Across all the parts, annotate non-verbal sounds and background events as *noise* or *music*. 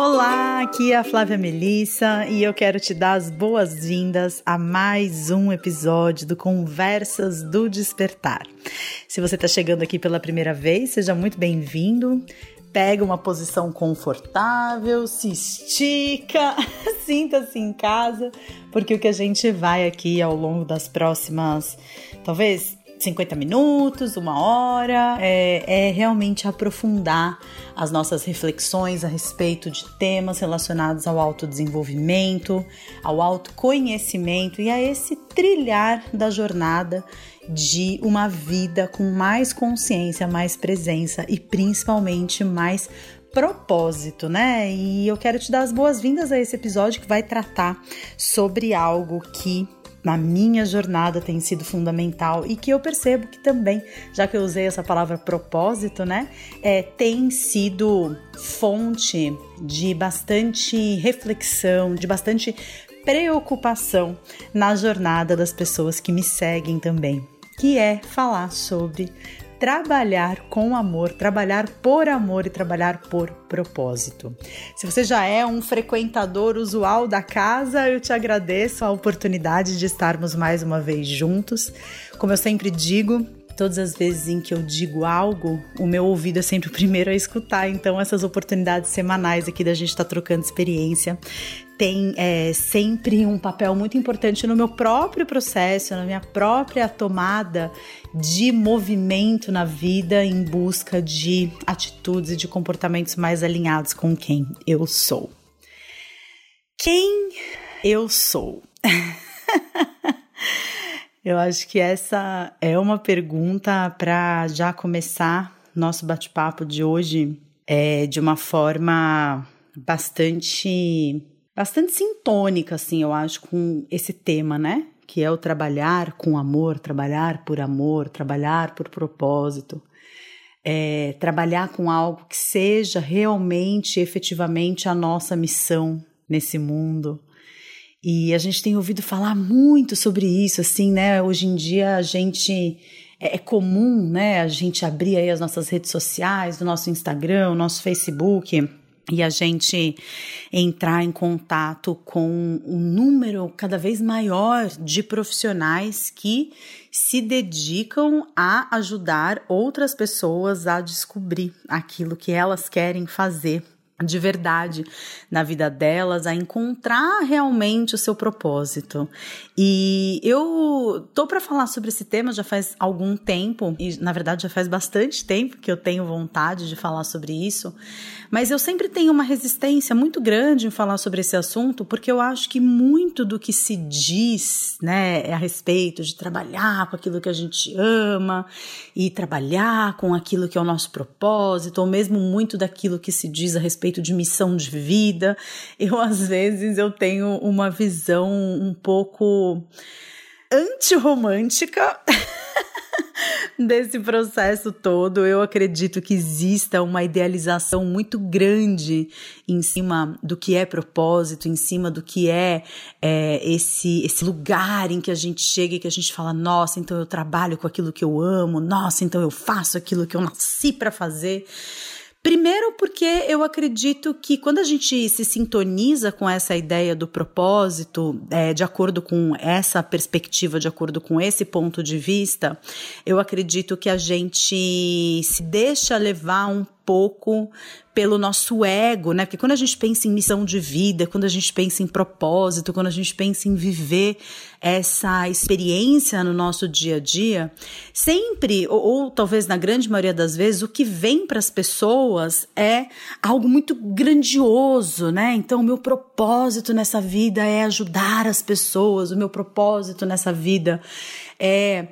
Olá, aqui é a Flávia Melissa e eu quero te dar as boas-vindas a mais um episódio do Conversas do Despertar. Se você está chegando aqui pela primeira vez, seja muito bem-vindo. Pega uma posição confortável, se estica, *laughs* sinta-se em casa, porque o que a gente vai aqui ao longo das próximas, talvez 50 minutos, uma hora, é, é, realmente aprofundar as nossas reflexões a respeito de temas relacionados ao autodesenvolvimento, ao autoconhecimento e a esse trilhar da jornada de uma vida com mais consciência, mais presença e principalmente mais propósito, né? E eu quero te dar as boas-vindas a esse episódio que vai tratar sobre algo que na minha jornada tem sido fundamental e que eu percebo que também, já que eu usei essa palavra propósito, né, é, tem sido fonte de bastante reflexão, de bastante preocupação na jornada das pessoas que me seguem também, que é falar sobre trabalhar com amor, trabalhar por amor e trabalhar por propósito. Se você já é um frequentador usual da casa, eu te agradeço a oportunidade de estarmos mais uma vez juntos. Como eu sempre digo, todas as vezes em que eu digo algo, o meu ouvido é sempre o primeiro a escutar. Então, essas oportunidades semanais aqui da gente estar tá trocando experiência tem é, sempre um papel muito importante no meu próprio processo, na minha própria tomada de movimento na vida em busca de atitudes e de comportamentos mais alinhados com quem eu sou. Quem eu sou? *laughs* eu acho que essa é uma pergunta para já começar nosso bate-papo de hoje é, de uma forma bastante bastante sintônica, assim, eu acho, com esse tema, né? Que é o trabalhar com amor, trabalhar por amor, trabalhar por propósito. É, trabalhar com algo que seja realmente, efetivamente, a nossa missão nesse mundo. E a gente tem ouvido falar muito sobre isso, assim, né? Hoje em dia a gente é, é comum, né? A gente abrir aí as nossas redes sociais, o nosso Instagram, o nosso Facebook e a gente entrar em contato com um número cada vez maior de profissionais que se dedicam a ajudar outras pessoas a descobrir aquilo que elas querem fazer de verdade na vida delas, a encontrar realmente o seu propósito. E eu tô para falar sobre esse tema já faz algum tempo, e na verdade já faz bastante tempo que eu tenho vontade de falar sobre isso, mas eu sempre tenho uma resistência muito grande em falar sobre esse assunto, porque eu acho que muito do que se diz, né, é a respeito de trabalhar com aquilo que a gente ama e trabalhar com aquilo que é o nosso propósito, ou mesmo muito daquilo que se diz a respeito de missão de vida. Eu *laughs* às vezes eu tenho uma visão um pouco antirromântica *laughs* *laughs* desse processo todo. Eu acredito que exista uma idealização muito grande em cima do que é propósito, em cima do que é, é esse, esse lugar em que a gente chega e que a gente fala: nossa, então eu trabalho com aquilo que eu amo, nossa, então eu faço aquilo que eu nasci para fazer. Primeiro, porque eu acredito que quando a gente se sintoniza com essa ideia do propósito, é, de acordo com essa perspectiva, de acordo com esse ponto de vista, eu acredito que a gente se deixa levar um pouco pelo nosso ego, né? Porque quando a gente pensa em missão de vida, quando a gente pensa em propósito, quando a gente pensa em viver essa experiência no nosso dia a dia, sempre, ou, ou talvez na grande maioria das vezes, o que vem para as pessoas é algo muito grandioso, né? Então, o meu propósito nessa vida é ajudar as pessoas, o meu propósito nessa vida é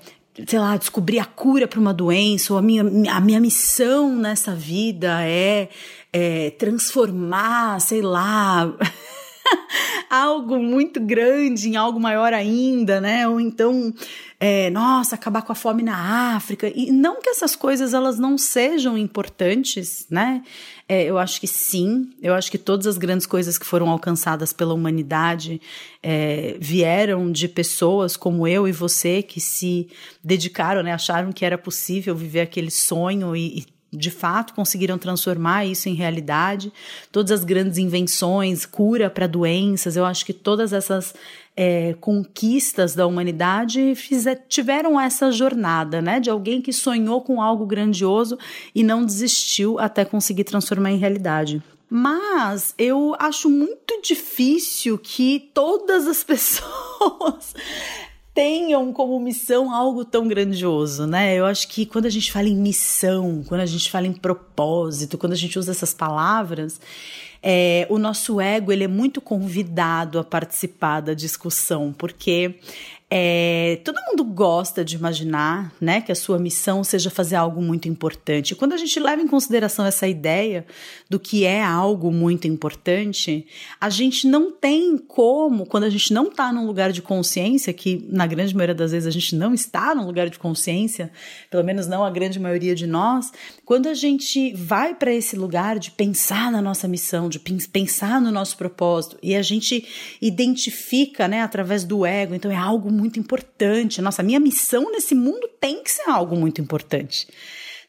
sei lá, descobrir a cura para uma doença, ou a minha, a minha missão nessa vida é, é transformar, sei lá, *laughs* algo muito grande em algo maior ainda, né? Ou então, é, nossa, acabar com a fome na África. E não que essas coisas elas não sejam importantes, né? É, eu acho que sim. Eu acho que todas as grandes coisas que foram alcançadas pela humanidade é, vieram de pessoas como eu e você que se dedicaram, né? Acharam que era possível viver aquele sonho e, e de fato conseguiram transformar isso em realidade. Todas as grandes invenções, cura para doenças, eu acho que todas essas é, conquistas da humanidade fizer, tiveram essa jornada, né? De alguém que sonhou com algo grandioso e não desistiu até conseguir transformar em realidade. Mas eu acho muito difícil que todas as *laughs* pessoas tenham como missão algo tão grandioso, né? Eu acho que quando a gente fala em missão, quando a gente fala em propósito, quando a gente usa essas palavras, é, o nosso ego ele é muito convidado a participar da discussão, porque é, todo mundo gosta de imaginar né, que a sua missão seja fazer algo muito importante. Quando a gente leva em consideração essa ideia do que é algo muito importante, a gente não tem como, quando a gente não está num lugar de consciência, que na grande maioria das vezes a gente não está num lugar de consciência, pelo menos não a grande maioria de nós, quando a gente vai para esse lugar de pensar na nossa missão, de pensar no nosso propósito, e a gente identifica né, através do ego, então é algo muito importante. Nossa, minha missão nesse mundo tem que ser algo muito importante.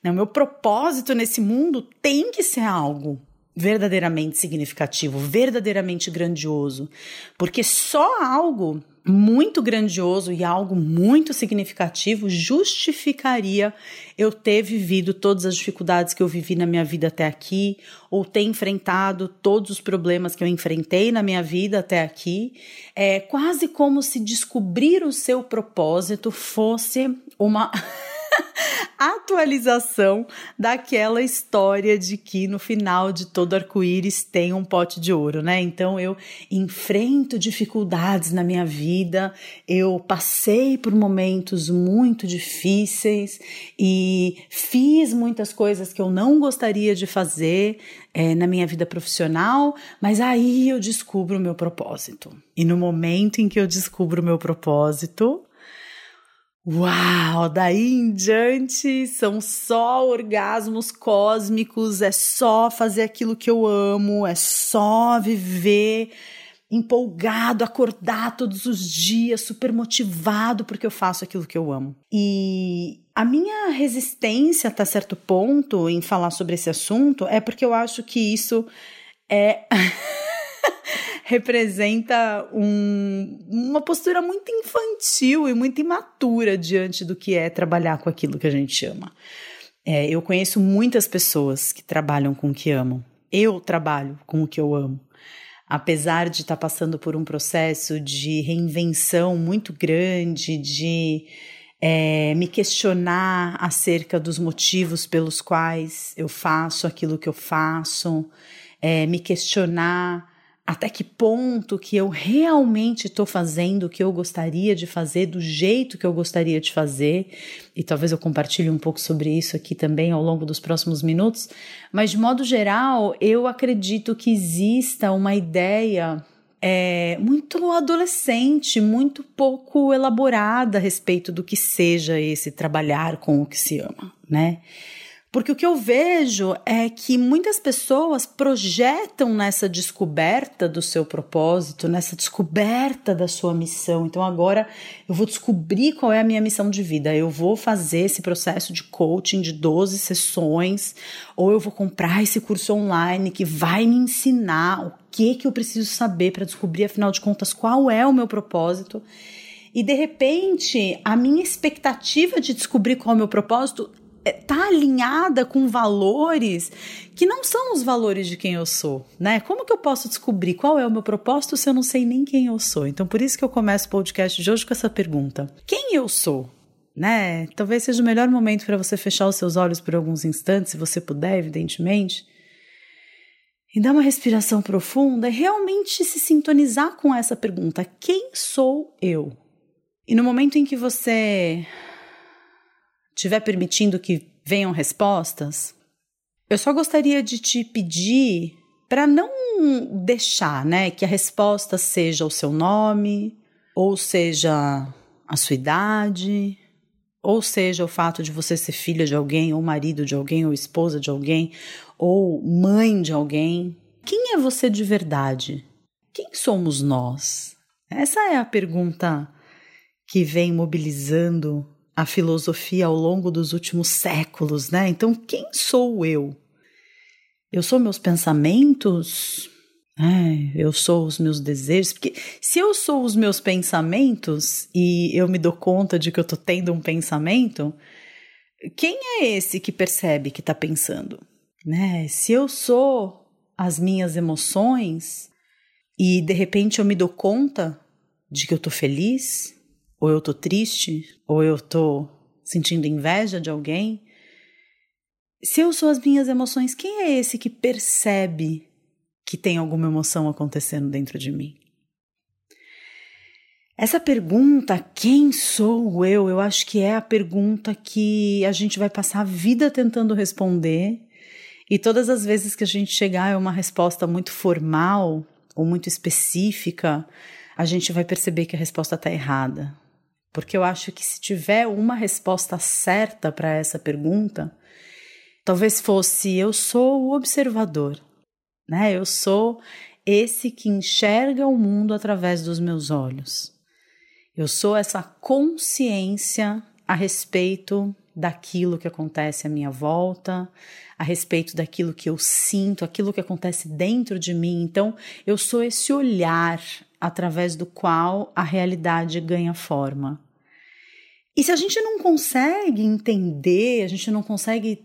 Né? O meu propósito nesse mundo tem que ser algo verdadeiramente significativo, verdadeiramente grandioso, porque só algo muito grandioso e algo muito significativo justificaria eu ter vivido todas as dificuldades que eu vivi na minha vida até aqui, ou ter enfrentado todos os problemas que eu enfrentei na minha vida até aqui. É quase como se descobrir o seu propósito fosse uma. *laughs* *laughs* atualização daquela história de que no final de todo arco-íris tem um pote de ouro, né? Então eu enfrento dificuldades na minha vida, eu passei por momentos muito difíceis e fiz muitas coisas que eu não gostaria de fazer é, na minha vida profissional, mas aí eu descubro o meu propósito. E no momento em que eu descubro o meu propósito, Uau! Daí em diante são só orgasmos cósmicos, é só fazer aquilo que eu amo, é só viver empolgado, acordar todos os dias, super motivado porque eu faço aquilo que eu amo. E a minha resistência até certo ponto em falar sobre esse assunto é porque eu acho que isso é *laughs* *laughs* representa um, uma postura muito infantil e muito imatura diante do que é trabalhar com aquilo que a gente ama. É, eu conheço muitas pessoas que trabalham com o que amam. Eu trabalho com o que eu amo. Apesar de estar passando por um processo de reinvenção muito grande, de é, me questionar acerca dos motivos pelos quais eu faço aquilo que eu faço, é, me questionar até que ponto que eu realmente estou fazendo o que eu gostaria de fazer, do jeito que eu gostaria de fazer, e talvez eu compartilhe um pouco sobre isso aqui também ao longo dos próximos minutos, mas de modo geral, eu acredito que exista uma ideia é, muito adolescente, muito pouco elaborada a respeito do que seja esse trabalhar com o que se ama, né? Porque o que eu vejo é que muitas pessoas projetam nessa descoberta do seu propósito, nessa descoberta da sua missão. Então agora eu vou descobrir qual é a minha missão de vida. Eu vou fazer esse processo de coaching de 12 sessões, ou eu vou comprar esse curso online que vai me ensinar o que que eu preciso saber para descobrir afinal de contas qual é o meu propósito. E de repente, a minha expectativa de descobrir qual é o meu propósito é, alinhada com valores que não são os valores de quem eu sou, né? Como que eu posso descobrir qual é o meu propósito se eu não sei nem quem eu sou? Então, por isso que eu começo o podcast de hoje com essa pergunta: quem eu sou? Né? Talvez seja o melhor momento para você fechar os seus olhos por alguns instantes, se você puder, evidentemente, e dar uma respiração profunda e realmente se sintonizar com essa pergunta: quem sou eu? E no momento em que você estiver permitindo que venham respostas, eu só gostaria de te pedir para não deixar, né, que a resposta seja o seu nome, ou seja a sua idade, ou seja o fato de você ser filha de alguém, ou marido de alguém, ou esposa de alguém, ou mãe de alguém. Quem é você de verdade? Quem somos nós? Essa é a pergunta que vem mobilizando a filosofia ao longo dos últimos séculos, né? Então, quem sou eu? Eu sou meus pensamentos? É, eu sou os meus desejos? Porque se eu sou os meus pensamentos e eu me dou conta de que eu tô tendo um pensamento, quem é esse que percebe que tá pensando? Né? Se eu sou as minhas emoções e de repente eu me dou conta de que eu tô feliz, ou eu tô triste, ou eu tô sentindo inveja de alguém. Se eu sou as minhas emoções, quem é esse que percebe que tem alguma emoção acontecendo dentro de mim? Essa pergunta, quem sou eu? Eu acho que é a pergunta que a gente vai passar a vida tentando responder. E todas as vezes que a gente chegar a uma resposta muito formal ou muito específica, a gente vai perceber que a resposta está errada. Porque eu acho que se tiver uma resposta certa para essa pergunta, talvez fosse eu sou o observador, né? Eu sou esse que enxerga o mundo através dos meus olhos. Eu sou essa consciência a respeito daquilo que acontece à minha volta, a respeito daquilo que eu sinto, aquilo que acontece dentro de mim. Então, eu sou esse olhar através do qual a realidade ganha forma. E se a gente não consegue entender, a gente não consegue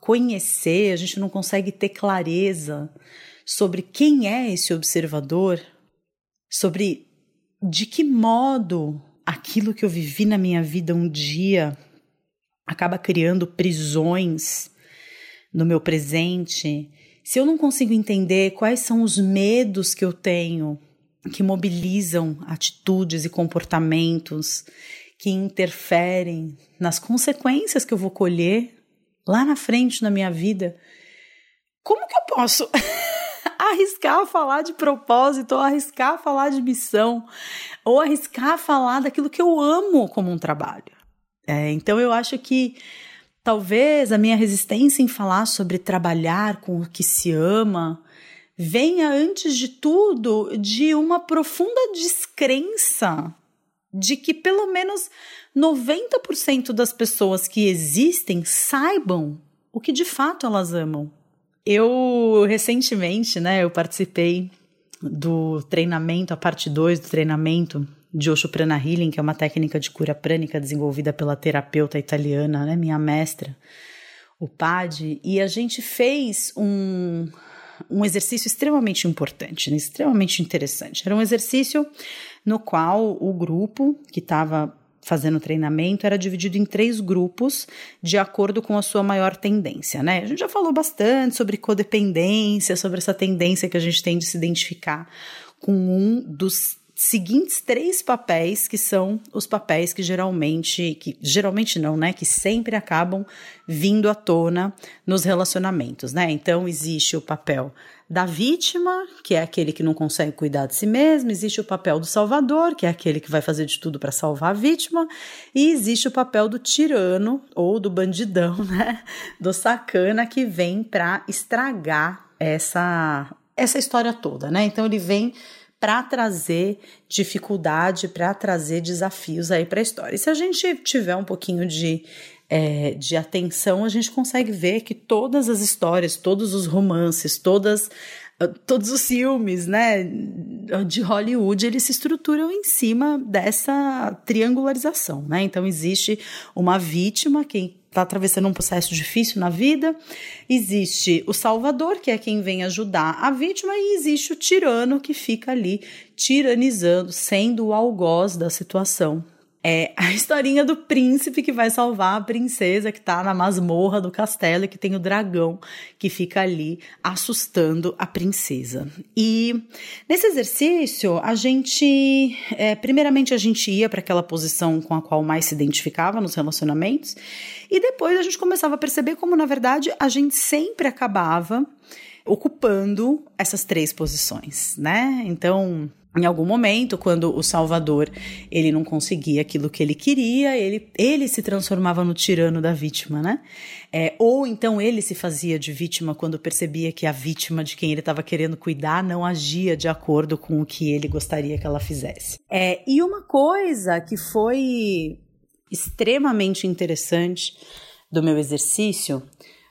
conhecer, a gente não consegue ter clareza sobre quem é esse observador, sobre de que modo aquilo que eu vivi na minha vida um dia acaba criando prisões no meu presente, se eu não consigo entender quais são os medos que eu tenho que mobilizam atitudes e comportamentos que interferem nas consequências que eu vou colher lá na frente na minha vida, como que eu posso *laughs* arriscar falar de propósito, ou arriscar falar de missão, ou arriscar falar daquilo que eu amo como um trabalho? É, então eu acho que talvez a minha resistência em falar sobre trabalhar com o que se ama venha antes de tudo de uma profunda descrença de que pelo menos 90% das pessoas que existem saibam o que de fato elas amam. Eu recentemente, né, eu participei do treinamento, a parte 2 do treinamento de Osho Prana Healing, que é uma técnica de cura prânica desenvolvida pela terapeuta italiana, né, minha mestra, o Padi, e a gente fez um, um exercício extremamente importante, né, extremamente interessante. Era um exercício no qual o grupo que estava fazendo treinamento era dividido em três grupos de acordo com a sua maior tendência, né? A gente já falou bastante sobre codependência, sobre essa tendência que a gente tem de se identificar com um dos seguintes três papéis que são os papéis que geralmente, que geralmente não, né, que sempre acabam vindo à tona nos relacionamentos, né? Então existe o papel da vítima, que é aquele que não consegue cuidar de si mesmo, existe o papel do salvador, que é aquele que vai fazer de tudo para salvar a vítima, e existe o papel do tirano ou do bandidão, *laughs* né? Do sacana que vem para estragar essa essa história toda, né? Então ele vem para trazer dificuldade, para trazer desafios aí para a história. E se a gente tiver um pouquinho de, é, de atenção, a gente consegue ver que todas as histórias, todos os romances, todas ah, todos os filmes, né, de Hollywood, eles se estruturam em cima dessa triangularização, né? Então existe uma vítima, quem está atravessando um processo difícil na vida, existe o salvador, que é quem vem ajudar a vítima, e existe o tirano que fica ali tiranizando, sendo o algoz da situação é a *laughs* historinha do príncipe que vai salvar a princesa que tá na masmorra do castelo e que tem o dragão que fica ali assustando a princesa. E nesse exercício, a gente, é, primeiramente, a gente ia para aquela posição com a qual mais se identificava nos relacionamentos, e depois a gente começava a perceber como, na verdade, a gente sempre acabava ocupando essas três posições, né? Então, em algum momento, quando o Salvador ele não conseguia aquilo que ele queria, ele, ele se transformava no tirano da vítima, né? É, ou então ele se fazia de vítima quando percebia que a vítima de quem ele estava querendo cuidar não agia de acordo com o que ele gostaria que ela fizesse. É, e uma coisa que foi extremamente interessante do meu exercício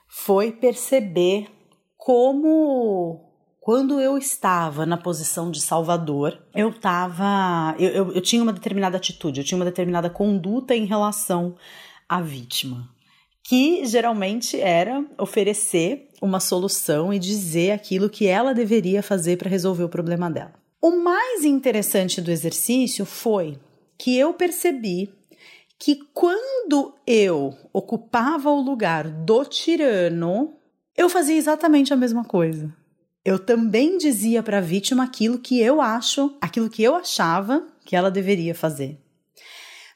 foi perceber como quando eu estava na posição de salvador, eu estava. Eu, eu, eu, tinha uma determinada atitude, eu tinha uma determinada conduta em relação à vítima, que geralmente era oferecer uma solução e dizer aquilo que ela deveria fazer para resolver o problema dela. O mais interessante do exercício foi que eu percebi que quando eu ocupava o lugar do tirano, eu fazia exatamente a mesma coisa. Eu também dizia para a vítima aquilo que eu acho, aquilo que eu achava que ela deveria fazer.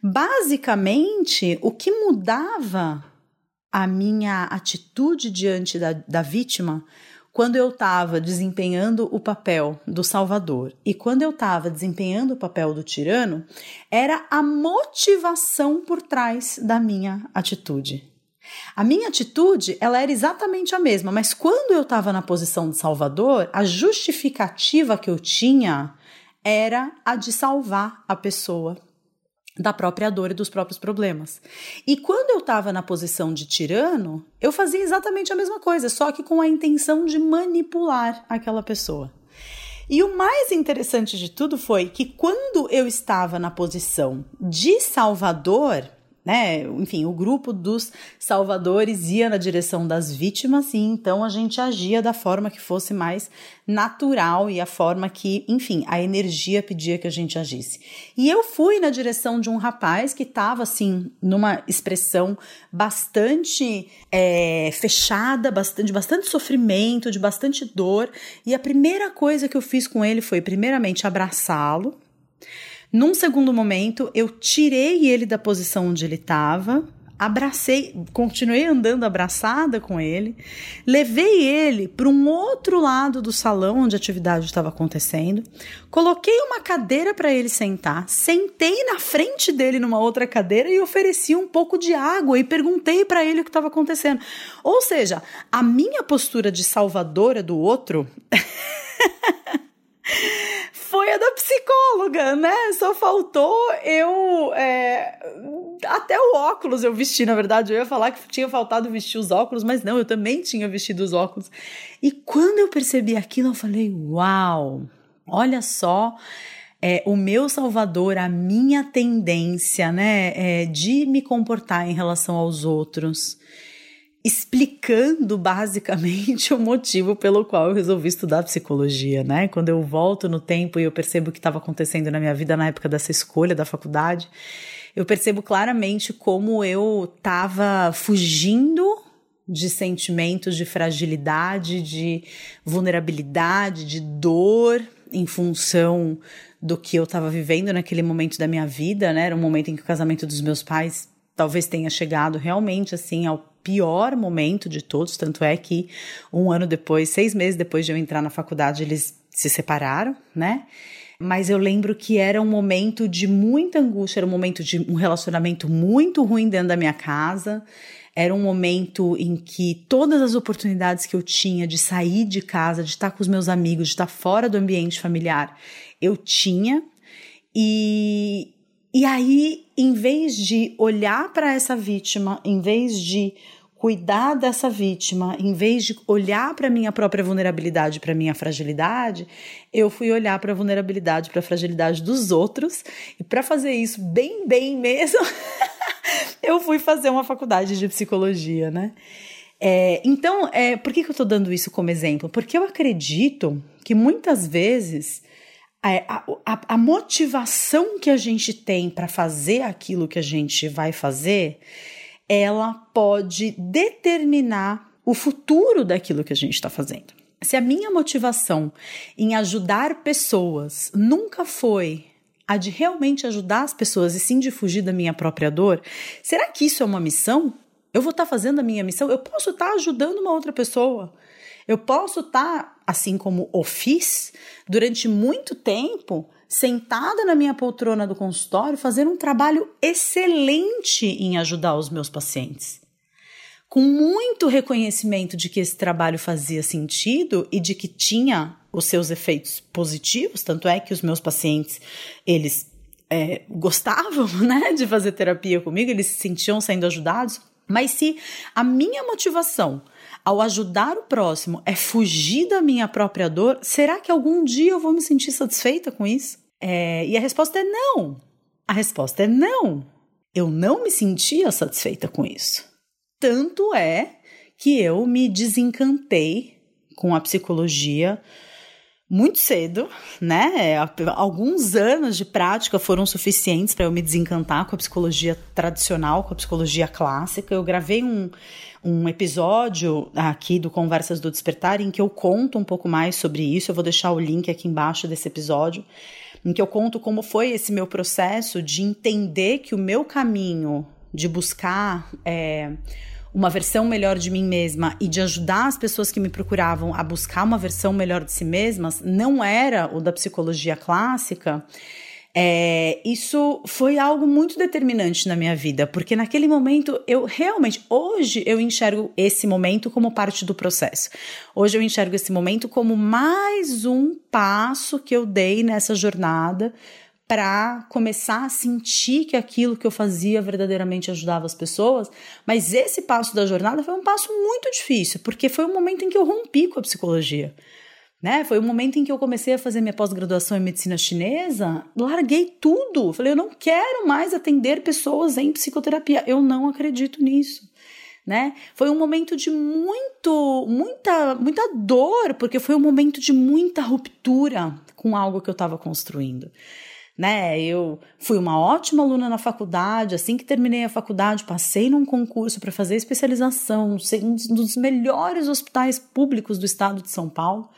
Basicamente, o que mudava a minha atitude diante da, da vítima quando eu estava desempenhando o papel do salvador e quando eu estava desempenhando o papel do tirano, era a motivação por trás da minha atitude. A minha atitude, ela era exatamente a mesma, mas quando eu estava na posição de salvador, a justificativa que eu tinha era a de salvar a pessoa da própria dor e dos próprios problemas. E quando eu estava na posição de tirano, eu fazia exatamente a mesma coisa, só que com a intenção de manipular aquela pessoa. E o mais interessante de tudo foi que quando eu estava na posição de salvador, né? Enfim, o grupo dos salvadores ia na direção das vítimas e então a gente agia da forma que fosse mais natural e a forma que, enfim, a energia pedia que a gente agisse. E eu fui na direção de um rapaz que estava assim numa expressão bastante é, fechada, bastante, de bastante sofrimento, de bastante dor. E a primeira coisa que eu fiz com ele foi, primeiramente, abraçá-lo. Num segundo momento, eu tirei ele da posição onde ele estava, abracei, continuei andando abraçada com ele, levei ele para um outro lado do salão onde a atividade estava acontecendo, coloquei uma cadeira para ele sentar, sentei na frente dele numa outra cadeira e ofereci um pouco de água e perguntei para ele o que estava acontecendo. Ou seja, a minha postura de salvadora do outro *laughs* foi a da psicóloga, né? Só faltou eu. É, até o óculos eu vesti, na verdade. Eu ia falar que tinha faltado vestir os óculos, mas não, eu também tinha vestido os óculos. E quando eu percebi aquilo, eu falei: Uau, olha só. É, o meu salvador, a minha tendência, né, é, de me comportar em relação aos outros explicando basicamente *laughs* o motivo pelo qual eu resolvi estudar psicologia, né? Quando eu volto no tempo e eu percebo o que estava acontecendo na minha vida na época dessa escolha da faculdade, eu percebo claramente como eu estava fugindo de sentimentos de fragilidade, de vulnerabilidade, de dor em função do que eu estava vivendo naquele momento da minha vida, né? Era um momento em que o casamento dos meus pais talvez tenha chegado realmente assim ao pior momento de todos, tanto é que um ano depois, seis meses depois de eu entrar na faculdade, eles se separaram, né? Mas eu lembro que era um momento de muita angústia, era um momento de um relacionamento muito ruim dentro da minha casa. Era um momento em que todas as oportunidades que eu tinha de sair de casa, de estar com os meus amigos, de estar fora do ambiente familiar, eu tinha. E, e aí, em vez de olhar para essa vítima, em vez de cuidar dessa vítima, em vez de olhar para minha própria vulnerabilidade, para minha fragilidade, eu fui olhar para a vulnerabilidade, para a fragilidade dos outros, e para fazer isso bem, bem mesmo, *laughs* eu fui fazer uma faculdade de psicologia, né? É, então, é, por que, que eu estou dando isso como exemplo? Porque eu acredito que muitas vezes a, a, a motivação que a gente tem para fazer aquilo que a gente vai fazer ela pode determinar o futuro daquilo que a gente está fazendo. Se a minha motivação em ajudar pessoas nunca foi a de realmente ajudar as pessoas e sim de fugir da minha própria dor, será que isso é uma missão? Eu vou estar tá fazendo a minha missão? Eu posso estar tá ajudando uma outra pessoa. Eu posso estar, tá, assim como o fiz, durante muito tempo, sentada na minha poltrona do consultório, fazendo um trabalho excelente em ajudar os meus pacientes. Com muito reconhecimento de que esse trabalho fazia sentido e de que tinha os seus efeitos positivos, tanto é que os meus pacientes, eles é, gostavam, *laughs* né, de fazer terapia comigo, eles se sentiam sendo ajudados. Mas se a minha motivação ao ajudar o próximo é fugir da minha própria dor, será que algum dia eu vou me sentir satisfeita com isso? É, e a resposta é não. A resposta é não. Eu não me sentia satisfeita com isso. Tanto é que eu me desencantei com a psicologia muito cedo, né? Alguns anos de prática foram suficientes para eu me desencantar com a psicologia tradicional, com a psicologia clássica. Eu gravei um, um episódio aqui do Conversas do Despertar em que eu conto um pouco mais sobre isso. Eu vou deixar o link aqui embaixo desse episódio, em que eu conto como foi esse meu processo de entender que o meu caminho de buscar. É, uma versão melhor de mim mesma e de ajudar as pessoas que me procuravam a buscar uma versão melhor de si mesmas, não era o da psicologia clássica. É, isso foi algo muito determinante na minha vida, porque naquele momento eu realmente, hoje eu enxergo esse momento como parte do processo. Hoje eu enxergo esse momento como mais um passo que eu dei nessa jornada para começar a sentir que aquilo que eu fazia verdadeiramente ajudava as pessoas. Mas esse passo da jornada foi um passo muito difícil, porque foi um momento em que eu rompi com a psicologia. Né? Foi o momento em que eu comecei a fazer minha pós-graduação em medicina chinesa, larguei tudo. Falei, eu não quero mais atender pessoas em psicoterapia. Eu não acredito nisso. Né? Foi um momento de muito, muita, muita dor, porque foi um momento de muita ruptura com algo que eu estava construindo né? Eu fui uma ótima aluna na faculdade, assim que terminei a faculdade, passei num concurso para fazer especialização um dos melhores hospitais públicos do estado de São Paulo.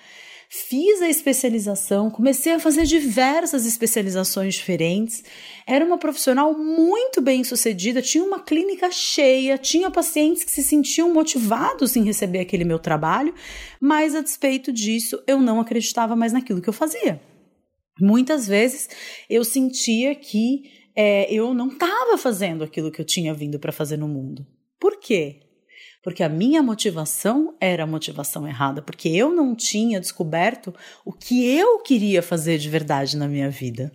Fiz a especialização, comecei a fazer diversas especializações diferentes. Era uma profissional muito bem sucedida, tinha uma clínica cheia, tinha pacientes que se sentiam motivados em receber aquele meu trabalho, mas a despeito disso, eu não acreditava mais naquilo que eu fazia. Muitas vezes eu sentia que é, eu não estava fazendo aquilo que eu tinha vindo para fazer no mundo. Por quê? Porque a minha motivação era a motivação errada, porque eu não tinha descoberto o que eu queria fazer de verdade na minha vida.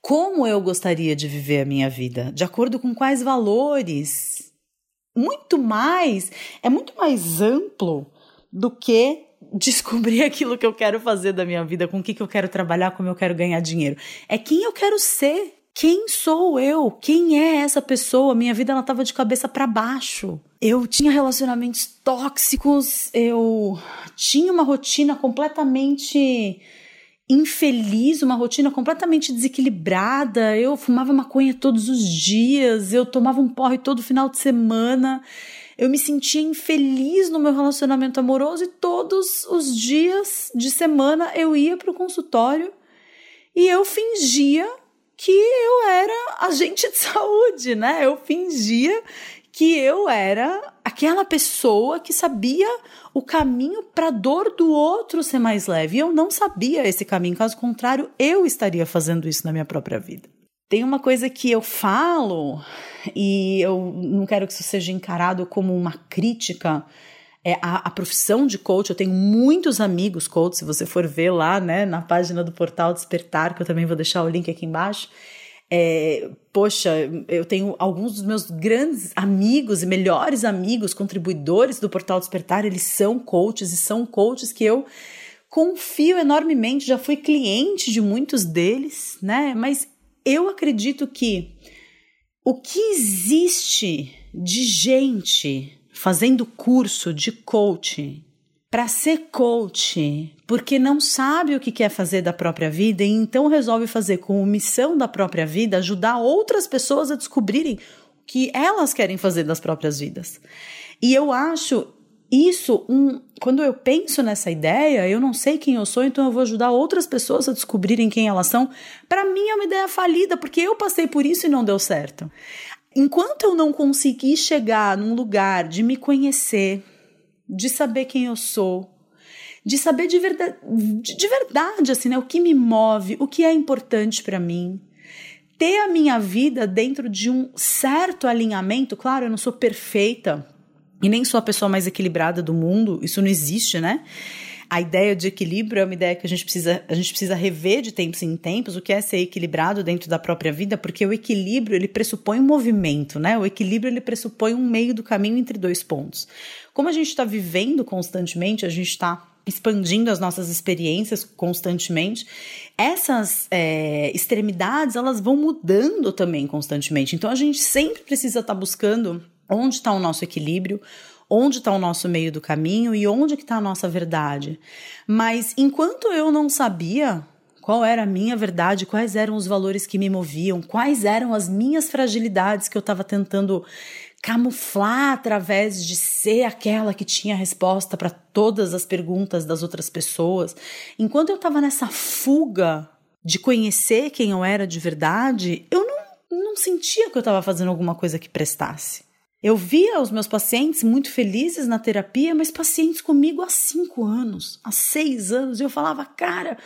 Como eu gostaria de viver a minha vida, de acordo com quais valores. Muito mais, é muito mais amplo do que descobrir *laughs* aquilo que eu quero fazer da minha vida, com o que, que eu quero trabalhar, como eu quero ganhar dinheiro. É quem eu quero ser. Quem sou eu? Quem é essa pessoa? Minha vida ela tava de cabeça para baixo. Eu tinha relacionamentos tóxicos, eu tinha uma rotina completamente infeliz, uma rotina completamente desequilibrada. Eu fumava maconha todos os dias, eu tomava um porre todo final de semana. Eu me sentia infeliz no meu relacionamento amoroso e todos os dias de semana eu ia para o consultório e eu fingia que eu era agente de *laughs* saúde, né? Eu fingia que eu era aquela pessoa que sabia o caminho para a dor do outro ser mais leve. E eu não sabia esse caminho, caso contrário, eu estaria fazendo isso na minha própria vida. Tem uma coisa que eu falo, e eu não quero que isso seja encarado como uma crítica é, à, à, profissão de coach. Eu tenho muitos amigos coach, se você for ver lá né, na página do portal Despertar, que eu também vou deixar o link aqui embaixo. É, poxa, eu tenho alguns dos meus grandes amigos e melhores amigos, contribuidores do Portal Despertar, eles são coaches e são coaches que eu confio enormemente, já fui cliente de muitos deles, né? Mas eu acredito que o que existe de gente fazendo curso de coach para ser coach, porque não sabe o que quer fazer da própria vida e então resolve fazer com missão da própria vida ajudar outras pessoas a descobrirem o que elas querem fazer das próprias vidas. E eu acho isso, um, quando eu penso nessa ideia, eu não sei quem eu sou, então eu vou ajudar outras pessoas a descobrirem quem elas são. Para mim é uma ideia falida, porque eu passei por isso e não deu certo. Enquanto eu não conseguir chegar num lugar de me conhecer, de saber quem eu sou, de saber de verdade, de, de verdade assim, né, o que me move, o que é importante para mim, ter a minha vida dentro de um certo alinhamento, claro, eu não sou perfeita, e nem sou a pessoa mais equilibrada do mundo, isso não existe, né? A ideia de equilíbrio é uma ideia que a gente precisa, a gente precisa rever de tempos em tempos o que é ser equilibrado dentro da própria vida, porque o equilíbrio ele pressupõe um movimento, né? O equilíbrio ele pressupõe um meio do caminho entre dois pontos. Como a gente está vivendo constantemente, a gente está expandindo as nossas experiências constantemente, essas é, extremidades elas vão mudando também constantemente. Então a gente sempre precisa estar tá buscando onde está o nosso equilíbrio, onde está o nosso meio do caminho e onde está a nossa verdade. Mas enquanto eu não sabia qual era a minha verdade, quais eram os valores que me moviam, quais eram as minhas fragilidades que eu estava tentando camuflar através de ser aquela que tinha resposta para todas as perguntas das outras pessoas. Enquanto eu estava nessa fuga de conhecer quem eu era de verdade, eu não, não sentia que eu estava fazendo alguma coisa que prestasse. Eu via os meus pacientes muito felizes na terapia, mas pacientes comigo há cinco anos, há seis anos, e eu falava, cara,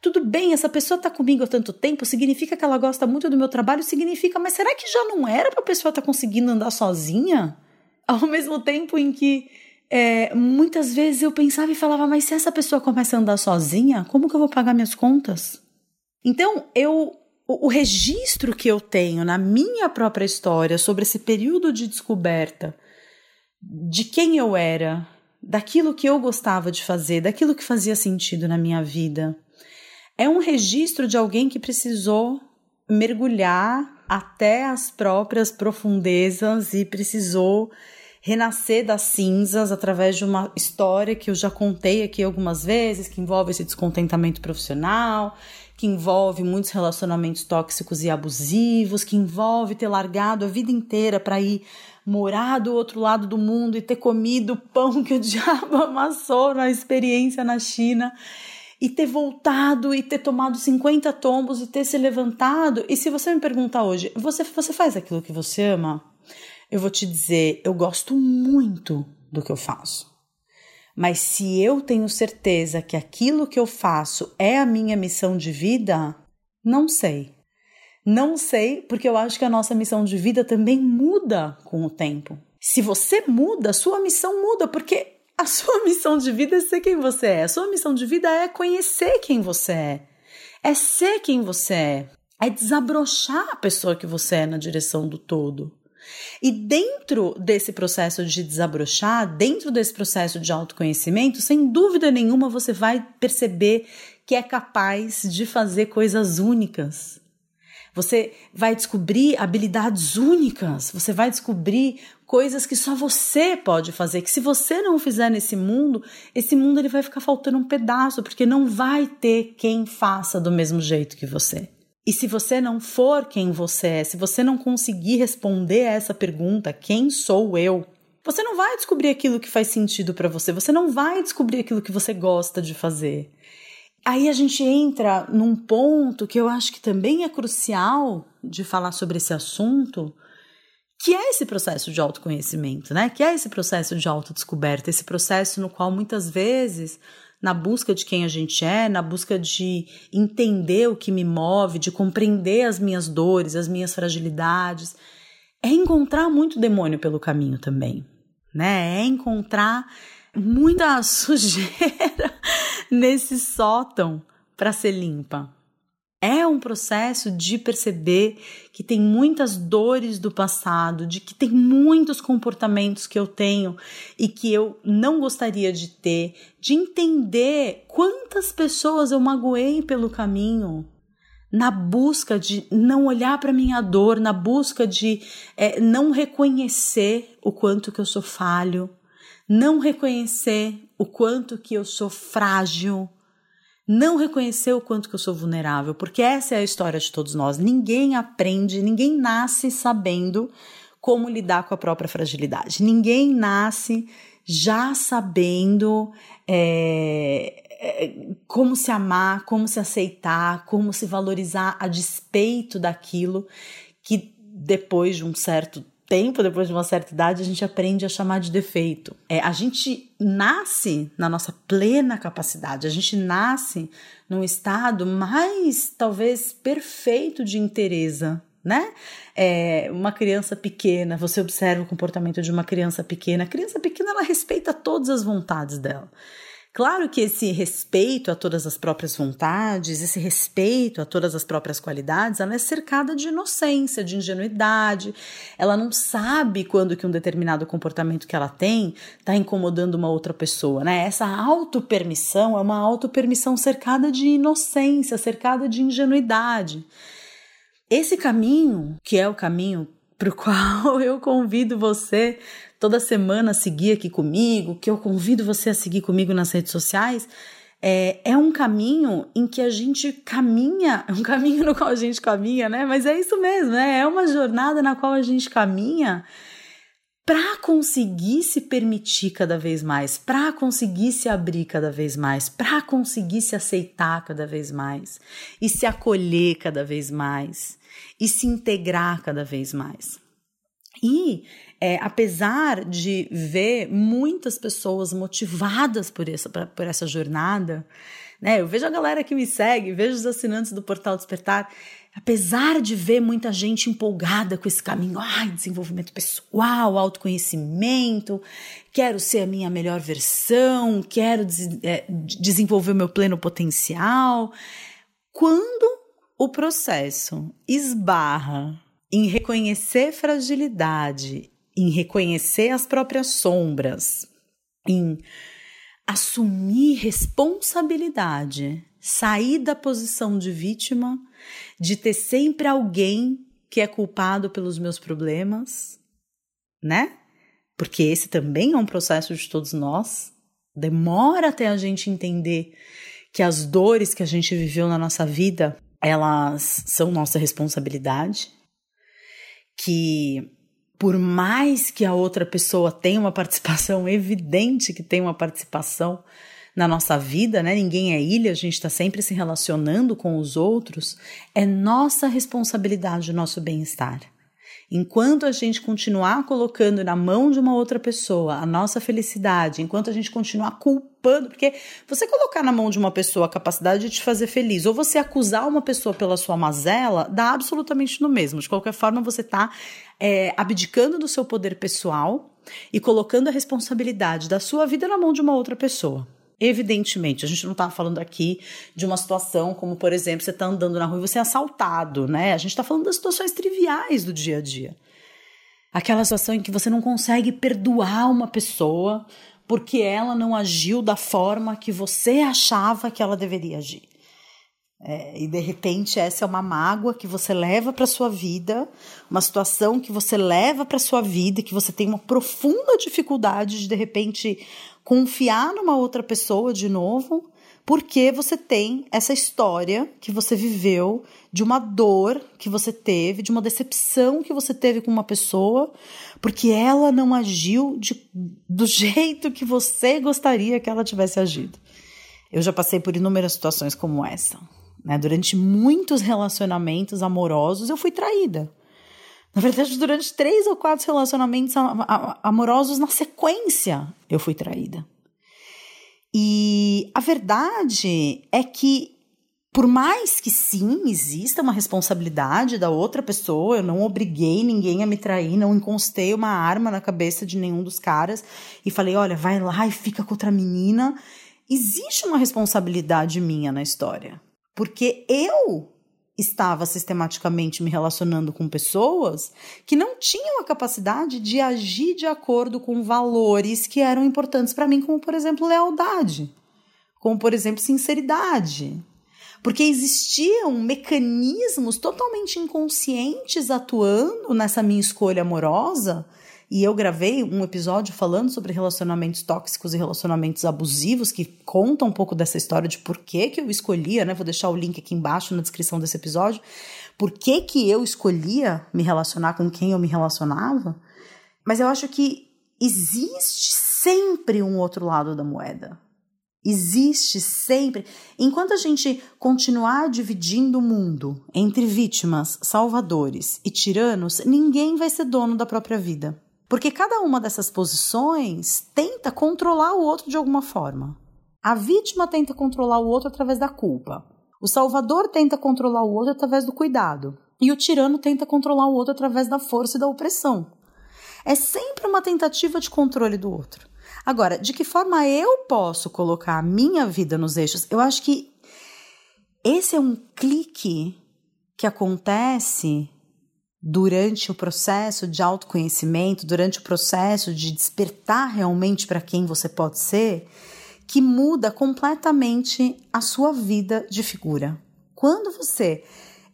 tudo bem, essa pessoa está comigo há tanto tempo, significa que ela gosta muito do meu trabalho, significa, mas será que já não era para a pessoa estar tá conseguindo andar sozinha? *laughs* Ao mesmo tempo em que é, muitas vezes eu pensava e falava, mas se essa pessoa começa a andar sozinha, como que eu vou pagar minhas contas? Então, eu o, o registro que eu tenho na minha própria história sobre esse período de descoberta de quem eu era, daquilo que eu gostava de fazer, daquilo que fazia sentido na minha vida, é um registro de alguém que precisou mergulhar até as próprias profundezas e precisou renascer das cinzas através de uma história que eu já contei aqui algumas vezes, que envolve esse descontentamento profissional, que envolve muitos relacionamentos tóxicos e abusivos, que envolve ter largado a vida inteira para ir morar do outro lado do mundo e ter comido o pão que o *laughs* diabo amassou na experiência na China e ter voltado e ter tomado 50 tombos e ter se levantado. E se você me perguntar hoje, você, você faz aquilo que você ama? Eu vou te dizer, eu gosto muito do que eu faço. Mas se eu tenho certeza que aquilo que eu faço é a minha missão de vida, não sei. Não sei, porque eu acho que a nossa missão de vida também muda com o tempo. Se você muda, sua missão muda, porque a sua *laughs* missão de vida é ser quem você é. A sua missão de vida é conhecer quem você é. É ser quem você é. É desabrochar a pessoa que você é na direção do todo. E dentro desse processo de desabrochar, dentro desse processo de autoconhecimento, sem dúvida nenhuma você vai perceber que é capaz de fazer coisas únicas. Você vai descobrir habilidades únicas, você vai descobrir coisas que só você pode fazer, que se você não fizer nesse mundo, esse mundo ele vai ficar faltando um pedaço, porque não vai ter quem faça do mesmo jeito que você. E se você não for quem você é, se você não conseguir responder a essa pergunta, quem sou eu? Você não vai descobrir aquilo que faz sentido para você, você não vai descobrir aquilo que você gosta de fazer. Aí a gente entra num ponto que eu acho que também é crucial de falar sobre esse assunto, que é esse processo de autoconhecimento, né? Que é esse processo de autodescoberta, esse processo no qual muitas vezes na busca de quem a gente é, na busca de entender o que me move, de compreender as minhas dores, as minhas fragilidades. É encontrar muito demônio pelo caminho também, né? É encontrar muita *laughs* sujeira nesse sótão para ser limpa. É um processo de perceber que tem muitas dores do passado, de que tem muitos comportamentos que eu tenho e que eu não gostaria de ter, de entender quantas pessoas eu magoei pelo caminho, na busca de não olhar para minha dor, na busca de é, não reconhecer o quanto que eu sou falho, não reconhecer o quanto que eu sou frágil não reconhecer o quanto que eu sou vulnerável, porque essa é a história de todos nós. Ninguém aprende, ninguém nasce sabendo como lidar com a própria fragilidade. Ninguém nasce já sabendo é, é, como se amar, como se aceitar, como se valorizar a despeito daquilo que depois de um certo tempo, depois de uma certa idade, a gente aprende a chamar de defeito. É, a gente nasce na nossa plena capacidade, a gente nasce num estado mais, talvez, perfeito de interesa, né? É, uma criança pequena, você observa o comportamento de uma criança pequena. A criança pequena, ela respeita todas as vontades dela. Claro que esse respeito a todas as próprias vontades, esse respeito a todas as próprias qualidades, ela é cercada de inocência, de ingenuidade. Ela não sabe quando que um determinado comportamento que ela tem está incomodando uma outra pessoa, né? Essa autopermissão é uma autopermissão cercada de inocência, cercada de ingenuidade. Esse caminho, que é o caminho para o *laughs* qual eu convido você toda semana seguir aqui comigo, que eu convido você a seguir comigo nas redes sociais, é, é um caminho em que a gente caminha, é um caminho no qual a gente caminha, né? Mas é isso mesmo, né? É uma jornada na qual a gente caminha para conseguir se permitir cada vez mais, para conseguir se abrir cada vez mais, para conseguir se aceitar cada vez mais e se acolher cada vez mais e se integrar cada vez mais. E é, apesar de ver muitas pessoas motivadas por essa, por essa jornada, né? Eu vejo a galera que me segue, vejo os assinantes do Portal Despertar, apesar de ver muita gente empolgada com esse caminho, ai, desenvolvimento pessoal, autoconhecimento, quero ser a minha melhor versão, quero des é, desenvolver o meu pleno potencial. Quando o processo esbarra em reconhecer fragilidade em reconhecer as próprias sombras, em assumir responsabilidade, sair da posição de vítima, de ter sempre alguém que é culpado pelos meus problemas, né? Porque esse também é um processo de todos nós. Demora até a gente entender que as dores que a gente viveu na nossa vida, elas são nossa responsabilidade, que por mais que a outra pessoa tenha uma participação *laughs* evidente que tem uma participação na nossa vida, né? Ninguém é ilha, a gente está sempre se relacionando com os outros. É nossa responsabilidade nosso bem-estar. Enquanto a gente continuar colocando na mão de uma outra pessoa a nossa felicidade, enquanto a gente continuar culpando, porque você colocar na mão de uma pessoa a capacidade de te fazer feliz, ou você acusar uma pessoa pela sua mazela, dá absolutamente no mesmo. De qualquer forma, você está é, abdicando do seu poder pessoal e colocando a responsabilidade da sua vida na mão de uma outra pessoa. Evidentemente, a gente não está falando aqui de uma situação como, por exemplo, você está andando na rua e você é assaltado, né? A gente está falando das situações triviais do dia a dia. Aquela situação em que você não consegue perdoar uma pessoa porque ela não agiu da forma que você achava que ela deveria agir. É, e de repente essa é uma mágoa que você leva para sua vida, uma situação que você leva para sua vida que você tem uma profunda dificuldade de de repente confiar numa outra pessoa de novo, porque você tem essa história que você viveu de uma dor que você teve, de uma decepção que você teve com uma pessoa, porque ela não agiu de, do jeito que você gostaria que ela tivesse agido. Eu já passei por inúmeras situações como essa. Né? Durante muitos relacionamentos amorosos, eu fui traída. Na verdade, durante três ou quatro relacionamentos amorosos na sequência, eu fui traída. E a verdade é que, por mais que sim, exista uma responsabilidade da outra pessoa, eu não obriguei ninguém a me trair, não encostei uma arma na cabeça de nenhum dos caras e falei: olha, vai lá e fica com outra menina. Existe uma responsabilidade minha na história. Porque eu estava sistematicamente me relacionando com pessoas que não tinham a capacidade de agir de acordo com valores que eram importantes para mim, como por exemplo lealdade, como por exemplo sinceridade. Porque existiam mecanismos totalmente inconscientes atuando nessa minha escolha amorosa e eu gravei um episódio falando sobre relacionamentos tóxicos e relacionamentos abusivos, que conta um pouco dessa história de por que, que eu escolhia, né? Vou deixar o link aqui embaixo na descrição desse episódio. Por que, que eu escolhia me relacionar com quem eu me relacionava? Mas eu acho que existe sempre um outro lado da moeda. Existe sempre. Enquanto a gente continuar dividindo o mundo entre vítimas, salvadores e tiranos, ninguém vai ser dono da própria vida. Porque cada uma dessas posições tenta controlar o outro de alguma forma. A vítima tenta controlar o outro através da culpa. O salvador tenta controlar o outro através do cuidado. E o tirano tenta controlar o outro através da força e da opressão. É sempre uma tentativa de controle do outro. Agora, de que forma eu posso colocar a minha vida nos eixos? Eu acho que esse é um clique que acontece durante o processo de autoconhecimento, durante o processo de despertar realmente para quem você pode ser, que muda completamente a sua vida de figura. Quando você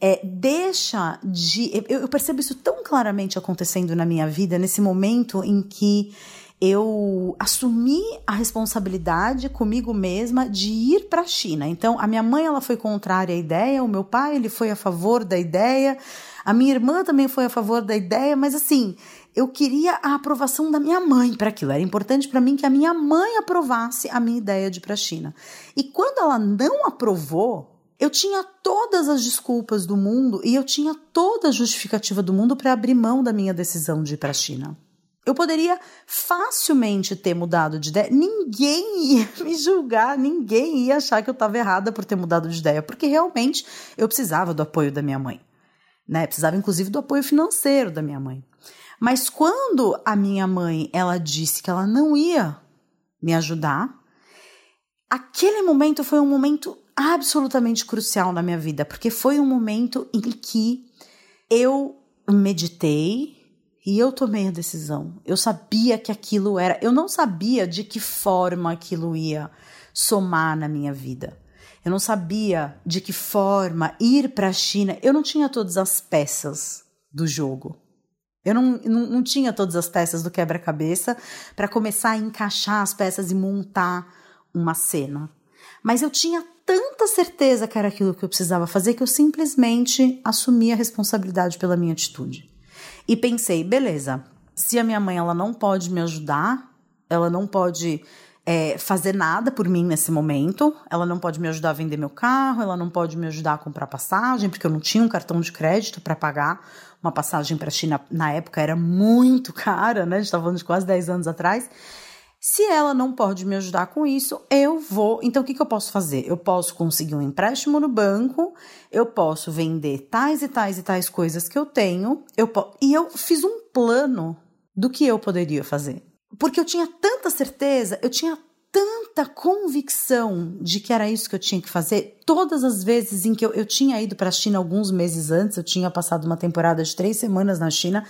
é, deixa de. Eu, eu percebo isso tão claramente acontecendo na minha vida, nesse momento em que eu assumi a responsabilidade comigo mesma de ir para a China. Então, a minha mãe ela foi contrária à ideia, o meu pai ele foi a favor da ideia, a minha irmã também foi a favor da ideia, mas assim, eu queria a aprovação da minha mãe para aquilo. Era importante para mim que a minha mãe aprovasse a minha ideia de ir para a China. E quando ela não aprovou, eu tinha todas as desculpas do mundo e eu tinha toda a justificativa do mundo para abrir mão da minha decisão de ir para a China. Eu poderia facilmente ter mudado de ideia. Ninguém ia *laughs* me julgar, ninguém ia achar que eu estava errada por ter mudado de ideia, porque realmente eu precisava do apoio da minha mãe. Né? Precisava inclusive do apoio financeiro da minha mãe. Mas quando a minha mãe, ela disse que ela não ia me ajudar, aquele momento foi um momento absolutamente crucial na minha vida, porque foi um momento em que eu meditei, e eu tomei a decisão. Eu sabia que aquilo era. Eu não sabia de que forma aquilo ia somar na minha vida. Eu não sabia de que forma ir para a China. Eu não tinha todas as peças do jogo. Eu não, não, não tinha todas as peças do quebra-cabeça para começar a encaixar as peças e montar uma cena. Mas eu tinha tanta certeza que era aquilo que eu precisava fazer que eu simplesmente assumi a responsabilidade pela minha atitude. E pensei, beleza, se a minha mãe ela não pode me ajudar, ela não pode é, fazer nada por mim nesse momento, ela não pode me ajudar a vender meu carro, ela não pode me ajudar a comprar passagem, porque eu não tinha um cartão de crédito para pagar uma passagem para a China na época, era muito *laughs* cara, né? A gente estava falando de quase 10 anos atrás. Se ela não pode me ajudar com isso, eu vou. Então, o que, que eu posso fazer? Eu posso conseguir um empréstimo no banco, eu posso vender tais e tais e tais coisas que eu tenho, eu po... e eu fiz um plano do que eu poderia fazer. Porque eu tinha tanta certeza, eu tinha tanta convicção de que era isso que eu tinha que fazer. Todas as vezes em que eu, eu tinha ido para a China alguns meses antes, eu tinha passado uma temporada de três semanas na China,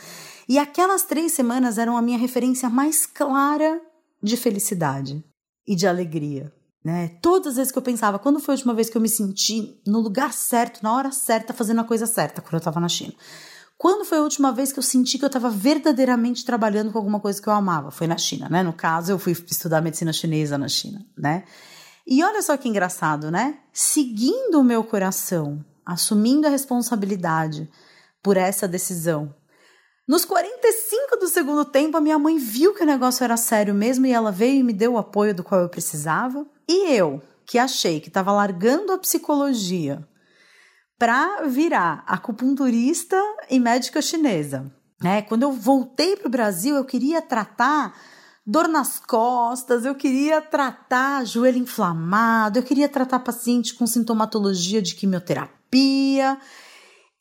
e aquelas três semanas eram a minha referência mais clara de felicidade e de alegria. Né? Todas as vezes que eu pensava, quando foi a última vez que eu me senti no lugar certo, na hora certa, fazendo a coisa certa, quando eu estava na China? Quando foi a última vez que eu senti que eu estava verdadeiramente trabalhando com alguma coisa que eu amava? Foi na China, né? No caso, eu fui estudar medicina chinesa na China, né? E olha só que engraçado, né? Seguindo o meu coração, assumindo a responsabilidade por essa decisão, nos 45 do segundo tempo, a minha mãe viu que o negócio era sério mesmo e ela veio e me deu o apoio do qual eu precisava. E eu, que achei que estava largando a psicologia para virar acupunturista e médica chinesa. Né? Quando eu voltei para o Brasil, eu queria tratar dor nas costas, eu queria tratar joelho inflamado, eu queria tratar paciente com sintomatologia de quimioterapia.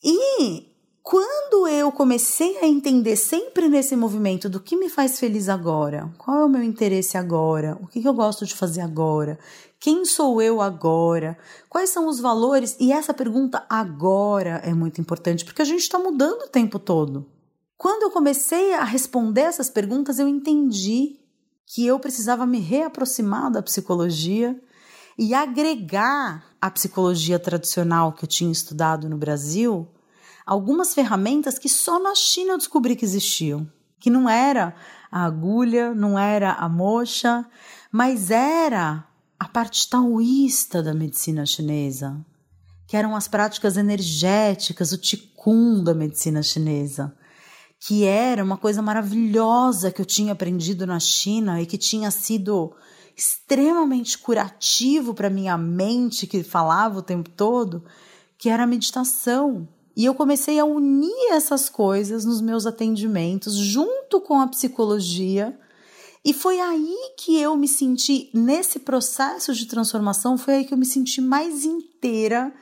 E quando eu comecei a entender sempre nesse movimento do que me faz feliz agora, qual é o meu interesse agora, o que eu gosto de fazer agora, quem sou eu agora, quais são os valores, e essa pergunta agora é muito importante porque a gente está mudando o tempo todo. Quando eu comecei a responder essas perguntas, eu entendi que eu precisava me reaproximar da psicologia e agregar a psicologia tradicional que eu tinha estudado no Brasil algumas ferramentas que só na China eu descobri que existiam. Que não era a agulha, não era a mocha, mas era a parte taoísta da medicina chinesa, que eram as práticas energéticas, o Qigong da medicina chinesa, que era uma coisa maravilhosa que eu tinha aprendido na China e que tinha sido extremamente curativo para minha mente que falava o tempo todo, que era a meditação. E eu comecei a unir essas coisas nos meus atendimentos, junto com a psicologia. E foi aí que eu me senti, nesse processo de transformação, foi aí que eu me senti mais inteira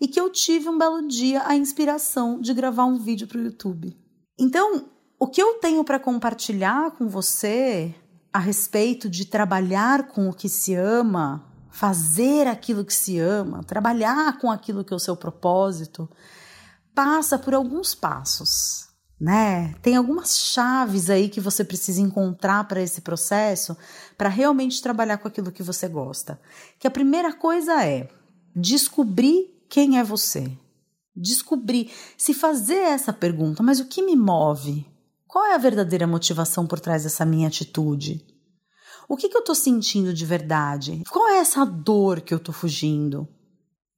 e que eu tive um belo dia a inspiração de gravar um vídeo para o YouTube. Então, o que eu tenho para compartilhar com você a respeito de trabalhar com o que se ama, fazer aquilo que se ama, trabalhar com aquilo que é o seu propósito, passa por alguns passos, né? Tem algumas chaves aí que você precisa encontrar para esse processo, para realmente trabalhar com aquilo que você gosta. Que a primeira coisa é descobrir quem é você. Descobrir, se fazer essa pergunta, mas o que me move? Qual é a verdadeira motivação por trás dessa minha atitude? O que, que eu estou sentindo de verdade? Qual é essa dor que eu estou fugindo?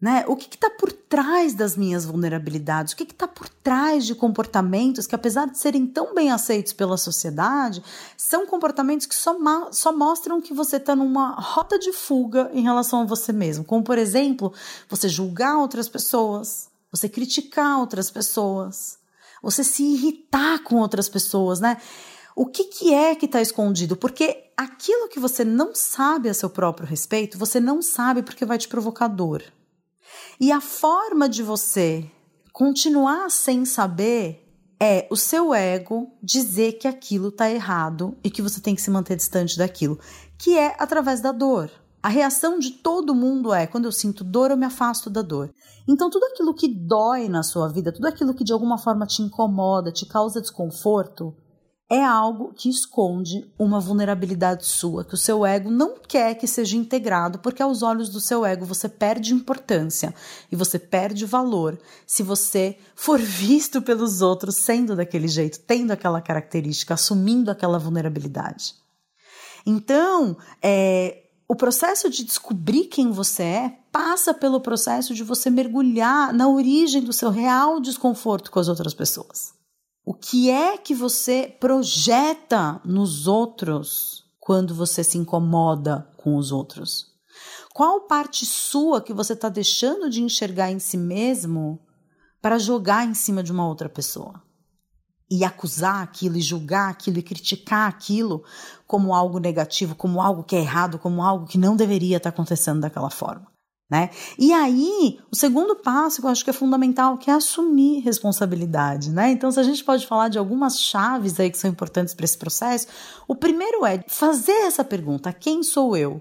Né? O que está por trás das minhas vulnerabilidades? O que está por trás de comportamentos que, apesar de serem tão bem aceitos pela sociedade, são comportamentos que só, só mostram que você está numa rota de fuga em relação a você mesmo? Como, por exemplo, você julgar outras pessoas, você criticar outras pessoas, você se irritar com outras pessoas, né? O que, que é que está escondido? Porque aquilo que você não sabe a seu próprio respeito, você não sabe porque vai te provocar dor. E a forma de você continuar sem saber é o seu ego dizer que aquilo está errado e que você tem que se manter distante daquilo, que é através da dor. A reação de todo mundo é: quando eu sinto dor, eu me afasto da dor. Então, tudo aquilo que dói na sua vida, tudo aquilo que de alguma forma te incomoda, te causa desconforto, é algo que esconde uma vulnerabilidade sua, que o seu ego não quer que seja integrado, porque aos olhos do seu ego você perde importância e você perde valor se você for *laughs* visto pelos outros sendo daquele jeito, tendo aquela característica, assumindo aquela vulnerabilidade. Então, é, o processo de descobrir quem você é passa pelo processo de você mergulhar na origem do seu real desconforto com as outras pessoas. O que é que você projeta nos outros quando você se incomoda com os outros? Qual parte sua que você está deixando de enxergar em si mesmo para jogar em cima de uma outra pessoa? e acusar aquilo, e julgar aquilo, e criticar aquilo como algo negativo, como algo que é errado, como algo que não deveria estar acontecendo daquela forma. Né? E aí, o segundo passo que eu acho que é fundamental, que é assumir responsabilidade, né? Então, se a gente pode falar de algumas chaves aí que são importantes para esse processo, o primeiro é fazer essa pergunta: quem sou eu?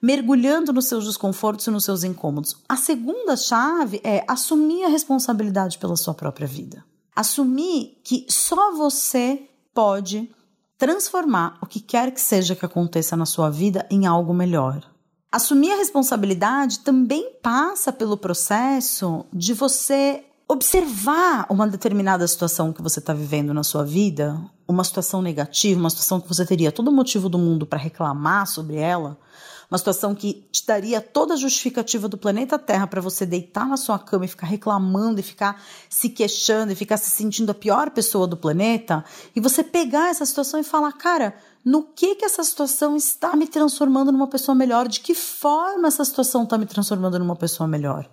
Mergulhando nos seus desconfortos e nos seus incômodos. A segunda chave é assumir a responsabilidade pela sua própria vida. Assumir que só você pode transformar o que quer que seja que aconteça na sua vida em algo melhor. Assumir a responsabilidade também passa pelo processo de você observar uma determinada situação que você está vivendo na sua vida, uma situação negativa, uma situação que você teria todo o motivo do mundo para reclamar sobre ela, uma situação que te daria toda a justificativa do planeta Terra para você deitar na sua cama e ficar reclamando e ficar se queixando e ficar se sentindo a pior pessoa do planeta, e você pegar essa situação e falar, cara, no que que essa situação está me transformando numa pessoa melhor? De que forma essa situação está me transformando numa pessoa melhor?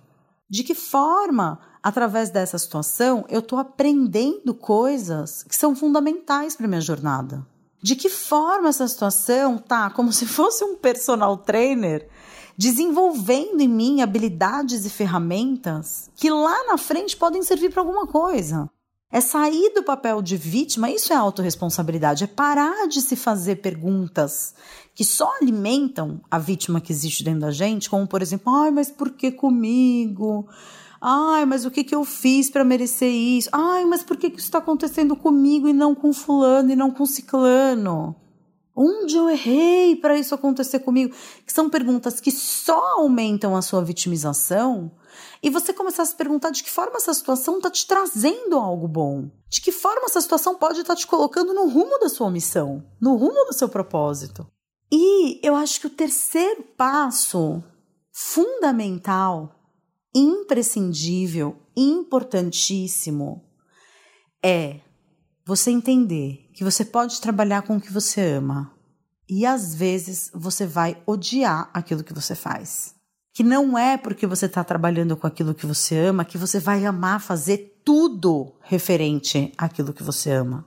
De que forma, através dessa situação, eu estou aprendendo coisas que são fundamentais para minha jornada? De que forma essa situação tá como se *laughs* fosse um personal trainer desenvolvendo em mim habilidades e ferramentas que lá na frente podem servir para alguma coisa. É sair do papel de vítima, isso é autorresponsabilidade, é parar de se fazer perguntas que só alimentam a vítima que existe dentro da gente, como por exemplo, ai, mas por que comigo? Ai, mas o que, que eu fiz para merecer isso? Ai, mas por que, que isso está acontecendo comigo e não com fulano e não com ciclano? Onde eu errei para isso acontecer comigo? Que são perguntas que só aumentam a sua vitimização e você começar a se perguntar de que forma essa situação está te trazendo algo bom. De que forma essa situação pode estar tá te colocando no rumo da sua missão, no rumo do seu propósito. E eu acho que o terceiro passo fundamental imprescindível, importantíssimo é você entender que você pode trabalhar com o que você ama e às vezes você vai odiar aquilo que você faz. Que não é porque você está trabalhando com aquilo que você ama que você vai amar fazer tudo referente àquilo que você ama.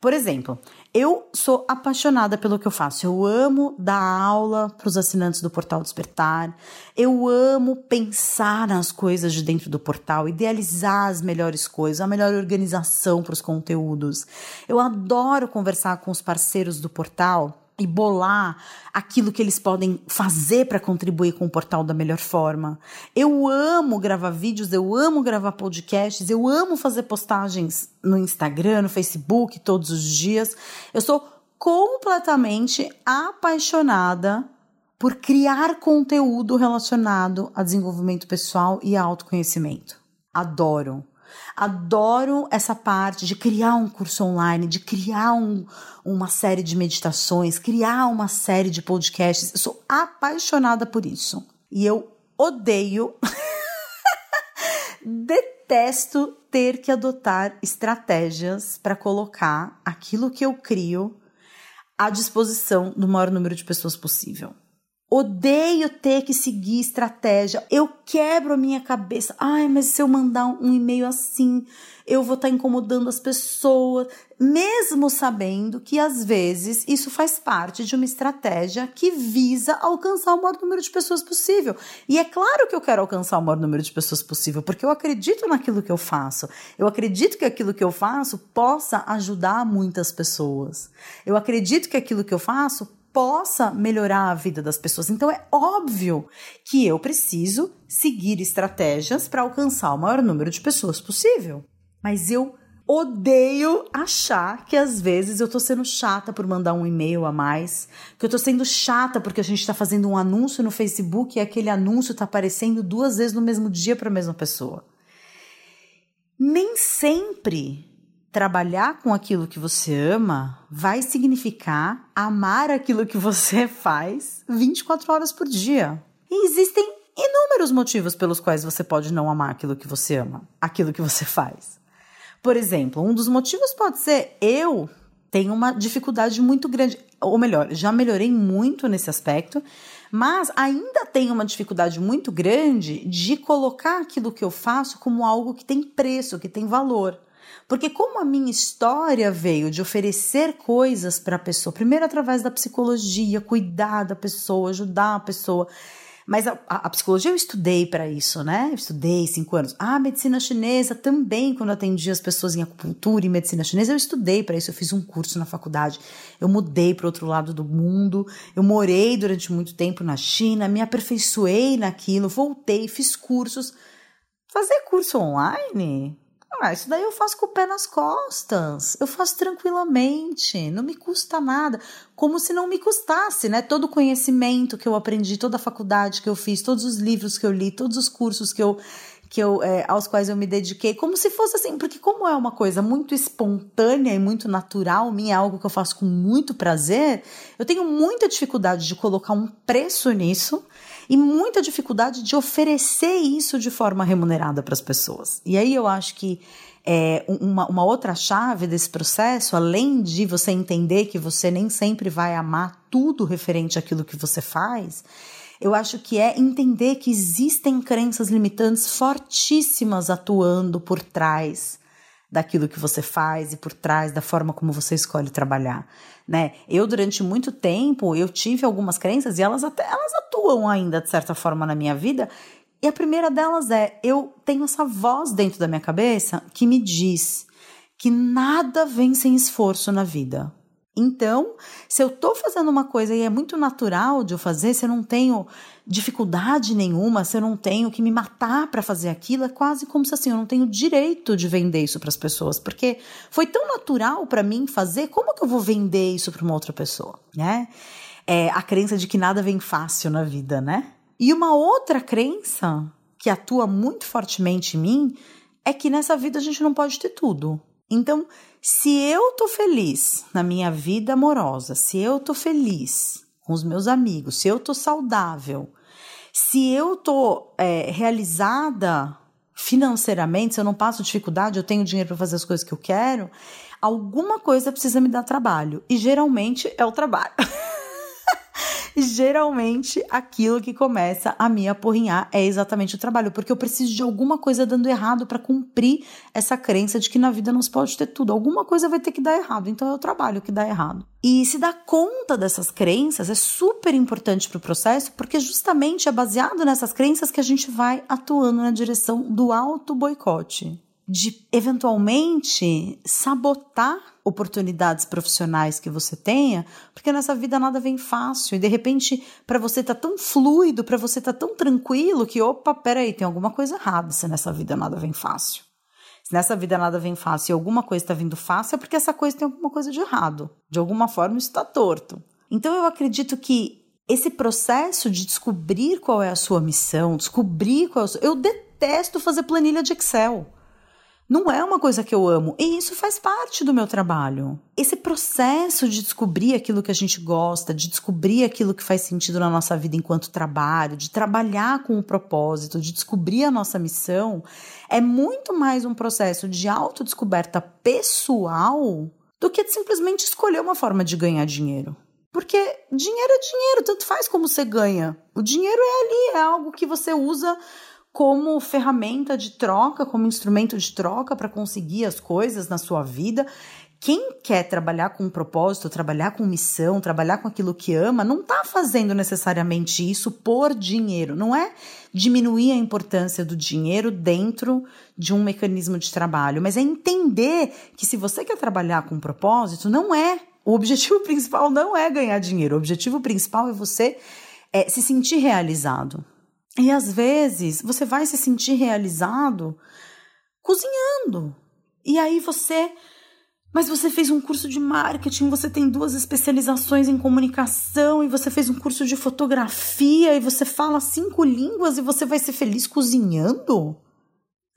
Por exemplo, eu sou apaixonada pelo que eu faço. Eu amo dar aula para os assinantes do Portal Despertar. Eu amo pensar nas coisas de dentro do portal, idealizar as melhores coisas, a melhor organização para os conteúdos. Eu adoro conversar com os parceiros do portal e bolar aquilo que eles podem fazer para contribuir com o portal da melhor forma. Eu amo gravar vídeos, eu amo gravar podcasts, eu amo fazer postagens no Instagram, no Facebook todos os dias. Eu sou completamente apaixonada por criar conteúdo relacionado a desenvolvimento pessoal e autoconhecimento. Adoro. Adoro essa parte de criar um curso online, de criar um, uma série de meditações, criar uma série de podcasts. Eu sou apaixonada por isso. E eu odeio, *laughs* detesto ter que adotar estratégias para colocar aquilo que eu crio à disposição do maior número de pessoas possível. Odeio ter que seguir estratégia. Eu quebro a minha cabeça. Ai, mas se eu mandar um e-mail assim, eu vou estar tá incomodando as pessoas, mesmo sabendo que às vezes isso faz parte de uma estratégia que visa alcançar o maior número de pessoas possível. E é claro que eu quero alcançar o maior número de pessoas possível, porque eu acredito naquilo que eu faço. Eu acredito que aquilo que eu faço possa ajudar muitas pessoas. Eu acredito que aquilo que eu faço possa melhorar a vida das pessoas. Então é óbvio que eu preciso seguir estratégias para alcançar o maior número de pessoas possível. Mas eu odeio achar que às vezes eu tô sendo chata por mandar um e-mail a mais, que eu tô sendo chata porque a gente tá fazendo um anúncio no Facebook e aquele anúncio tá aparecendo duas vezes no mesmo dia para a mesma pessoa. Nem sempre trabalhar com aquilo que você ama vai significar amar aquilo que você *laughs* faz 24 horas por dia. E existem inúmeros motivos pelos quais você pode não amar aquilo que você ama, aquilo que você faz. Por exemplo, um dos motivos pode ser eu tenho uma dificuldade muito grande, ou melhor, já melhorei muito nesse aspecto, mas ainda tenho uma dificuldade muito grande de colocar aquilo que eu faço como algo que tem preço, que tem valor. Porque como a minha história veio de oferecer coisas para a pessoa, primeiro através da psicologia, cuidar da pessoa, ajudar a pessoa, mas a, a, a psicologia eu estudei para isso, né? Eu estudei cinco anos. A medicina chinesa também, quando atendi as pessoas em acupuntura e medicina chinesa, eu estudei para isso. Eu fiz um curso na faculdade. Eu mudei para outro lado do mundo. Eu morei durante muito tempo na China, me aperfeiçoei naquilo, voltei, fiz cursos. Fazer curso online? Ah, isso daí eu faço com o pé nas costas. Eu faço tranquilamente, não me custa nada. Como se não me custasse, né? Todo o conhecimento que eu aprendi, toda a faculdade que eu fiz, todos os livros que eu li, todos os cursos que eu que eu, é, aos quais eu me dediquei, como se fosse assim, porque como é uma coisa muito espontânea e muito natural, minha é algo que eu faço com muito prazer, eu tenho muita dificuldade de colocar um preço nisso e muita dificuldade de oferecer isso de forma remunerada para as pessoas. E aí eu acho que é, uma, uma outra chave desse processo, além de você entender que você nem sempre vai amar tudo referente àquilo que você faz, eu acho que é entender que existem crenças limitantes fortíssimas atuando por trás daquilo que você faz e por trás da forma como você escolhe trabalhar, né? Eu durante muito tempo eu tive algumas crenças e elas até elas atuam ainda de certa forma na minha vida. E a primeira delas é eu tenho essa voz dentro da minha cabeça que me diz que nada vem sem esforço na vida. Então, se eu estou fazendo uma coisa e é muito natural de eu fazer, se eu não tenho dificuldade nenhuma, se eu não tenho que me matar para fazer aquilo, é quase como se assim, eu não tenho direito de vender isso para as pessoas, porque foi tão natural para mim fazer, como que eu vou vender isso para uma outra pessoa, né? É a crença de que nada vem fácil na vida, né? E uma outra crença que atua muito fortemente em mim é que nessa vida a gente não pode ter tudo. Então, se eu tô feliz na minha vida amorosa, se eu tô feliz com os meus amigos, se eu tô saudável, se eu tô é, realizada financeiramente, se eu não passo dificuldade, eu tenho dinheiro para fazer as coisas que eu quero, alguma coisa precisa me dar trabalho. E geralmente é o trabalho. *laughs* geralmente aquilo que começa a me apurrinhar é exatamente o trabalho, porque eu preciso de alguma coisa dando errado para cumprir essa crença de que na vida não se pode ter tudo. Alguma coisa vai ter que dar errado, então é o trabalho que dá errado. E se dar conta dessas crenças é super importante para o processo, porque justamente é baseado nessas crenças que a gente vai atuando na direção do auto boicote. De eventualmente sabotar oportunidades profissionais que você tenha, porque nessa vida nada vem fácil e de repente para você tá tão fluido, para você tá tão tranquilo que opa, peraí, tem alguma coisa errada se nessa vida nada vem fácil. Se nessa vida nada vem fácil e alguma coisa está vindo fácil, é porque essa coisa tem alguma coisa de errado. De alguma forma está torto. Então eu acredito que esse processo de descobrir qual é a sua missão, descobrir qual é o seu... Eu detesto fazer planilha de Excel. Não é uma coisa que eu amo. E isso faz parte do meu trabalho. Esse processo de descobrir aquilo que a gente gosta, de descobrir aquilo que faz sentido na nossa vida enquanto trabalho, de trabalhar com o propósito, de descobrir a nossa missão, é muito mais um processo de autodescoberta pessoal do que simplesmente escolher uma forma de ganhar dinheiro. Porque dinheiro é dinheiro, tanto faz como você ganha. O dinheiro é ali, é algo que você usa como ferramenta de troca, como instrumento de troca para conseguir as coisas na sua vida. Quem quer trabalhar com um propósito, trabalhar com missão, trabalhar com aquilo que ama, não está fazendo necessariamente isso por dinheiro. Não é diminuir a importância do dinheiro dentro de um mecanismo de trabalho, mas é entender que se você quer trabalhar com um propósito, não é. O objetivo *laughs* principal não é ganhar dinheiro. O objetivo principal é você é, se sentir realizado. E às vezes você vai se sentir realizado cozinhando. E aí você. Mas você fez um curso de marketing, você tem duas especializações em comunicação, e você fez um curso de fotografia, e você fala cinco línguas e você vai ser feliz cozinhando?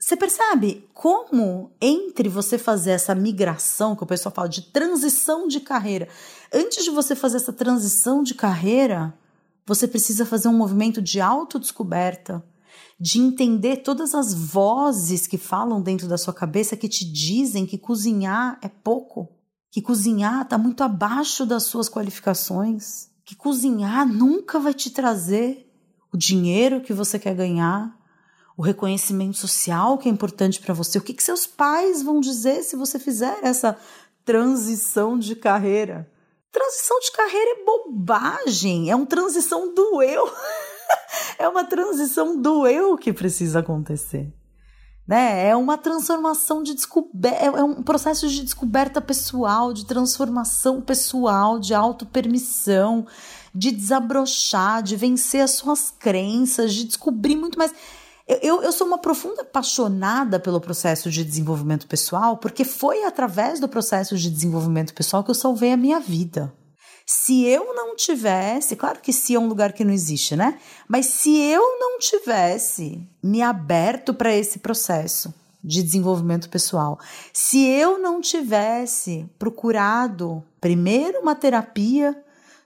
Você percebe como entre você fazer essa migração, que o pessoal fala de transição de carreira, antes de você fazer essa transição de carreira, você precisa fazer um movimento de autodescoberta, de entender todas as vozes que falam dentro da sua cabeça que te dizem que cozinhar é pouco, que cozinhar está muito abaixo das suas qualificações, que cozinhar nunca vai te trazer o dinheiro que você quer ganhar, o reconhecimento social que é importante para você, o que, que seus pais vão dizer se você fizer essa transição de carreira. Transição de carreira é bobagem, é uma transição do eu. *laughs* é uma transição do eu que precisa acontecer. Né? É uma transformação de descoberta, é um processo de descoberta pessoal, de transformação pessoal, de autopermissão, de desabrochar, de vencer as suas crenças, de descobrir muito mais. Eu, eu, sou uma profunda apaixonada pelo processo de desenvolvimento pessoal, porque foi através do processo de desenvolvimento pessoal que eu salvei a minha vida. Se eu não tivesse, claro que se é um lugar que não existe, né? Mas se eu não tivesse me aberto para esse processo de desenvolvimento pessoal, se eu não tivesse procurado primeiro uma terapia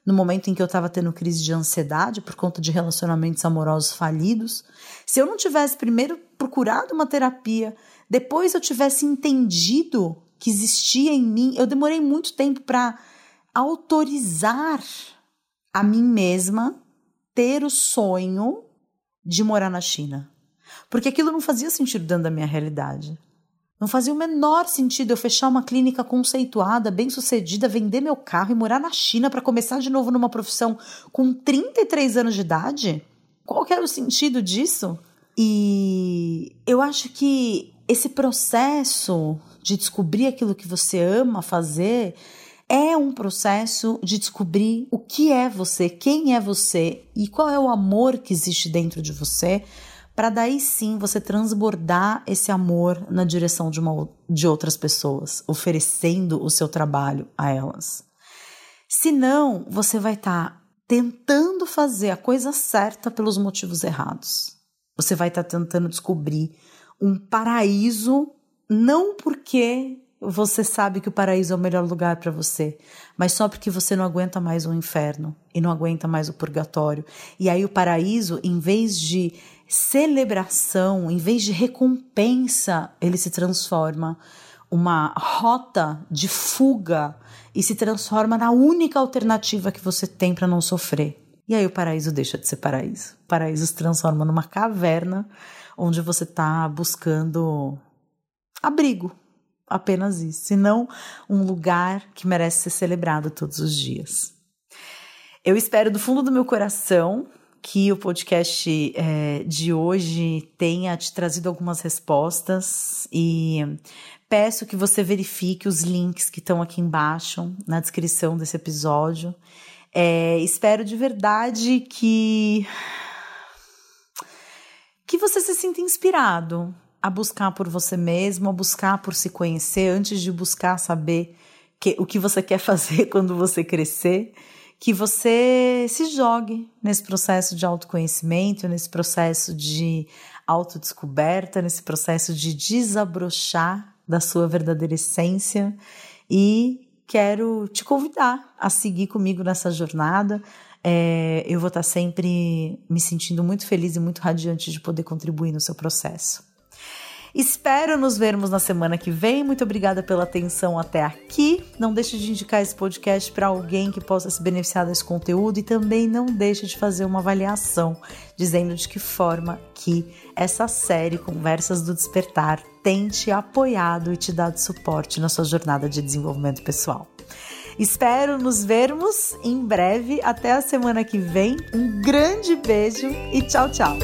no momento em que eu estava tendo crise de ansiedade por conta de relacionamentos amorosos falidos, se eu não tivesse primeiro procurado uma terapia, depois eu tivesse entendido que existia em mim, eu demorei muito tempo para autorizar a mim mesma ter o sonho de morar na China. Porque aquilo não fazia sentido dentro da minha realidade. Não fazia o menor sentido eu fechar uma clínica conceituada, bem-sucedida, vender meu carro e morar na China para começar de novo numa profissão com 33 anos de idade? Qual que era o sentido disso? E eu acho que esse processo de descobrir aquilo que você ama fazer é um processo de descobrir o que é você, quem é você e qual é o amor que existe dentro de você para daí sim você transbordar esse amor na direção de, uma, de outras pessoas, oferecendo o seu trabalho a elas. Senão, você vai estar tá tentando fazer a coisa certa pelos motivos errados. Você vai estar tá tentando descobrir um paraíso, não porque você sabe que o paraíso é o melhor lugar para você, mas só porque você não aguenta mais o inferno e não aguenta mais o purgatório. E aí o paraíso, em vez de celebração, em vez de recompensa, ele se transforma uma rota de fuga e se transforma na única alternativa que você tem para não sofrer. E aí o paraíso deixa de ser paraíso. O paraíso se transforma numa caverna onde você está buscando abrigo, apenas isso, e não um lugar que merece ser celebrado todos os dias. Eu espero do fundo do meu coração que o podcast é, de hoje tenha te trazido algumas respostas e peço que você verifique os links que estão aqui embaixo na descrição desse episódio. É, espero de verdade que que você se sinta inspirado a buscar por você mesmo, a buscar por se conhecer antes de buscar saber que, o que você quer *laughs* fazer quando você crescer que você se jogue nesse processo de autoconhecimento, nesse processo de autodescoberta, nesse processo de desabrochar da sua verdadeira essência e quero te convidar a seguir comigo nessa jornada. É, eu vou estar sempre me sentindo muito feliz e muito radiante de poder contribuir no seu processo. Espero nos vermos na semana que vem. Muito obrigada pela atenção até aqui. Não deixe de indicar esse podcast para alguém que possa se beneficiar desse conteúdo e também não deixe de fazer uma avaliação dizendo de que forma que essa série Conversas do Despertar tem te apoiado e te dado suporte na sua jornada de desenvolvimento pessoal. Espero nos vermos em breve. Até a semana que vem. Um grande beijo e tchau, tchau.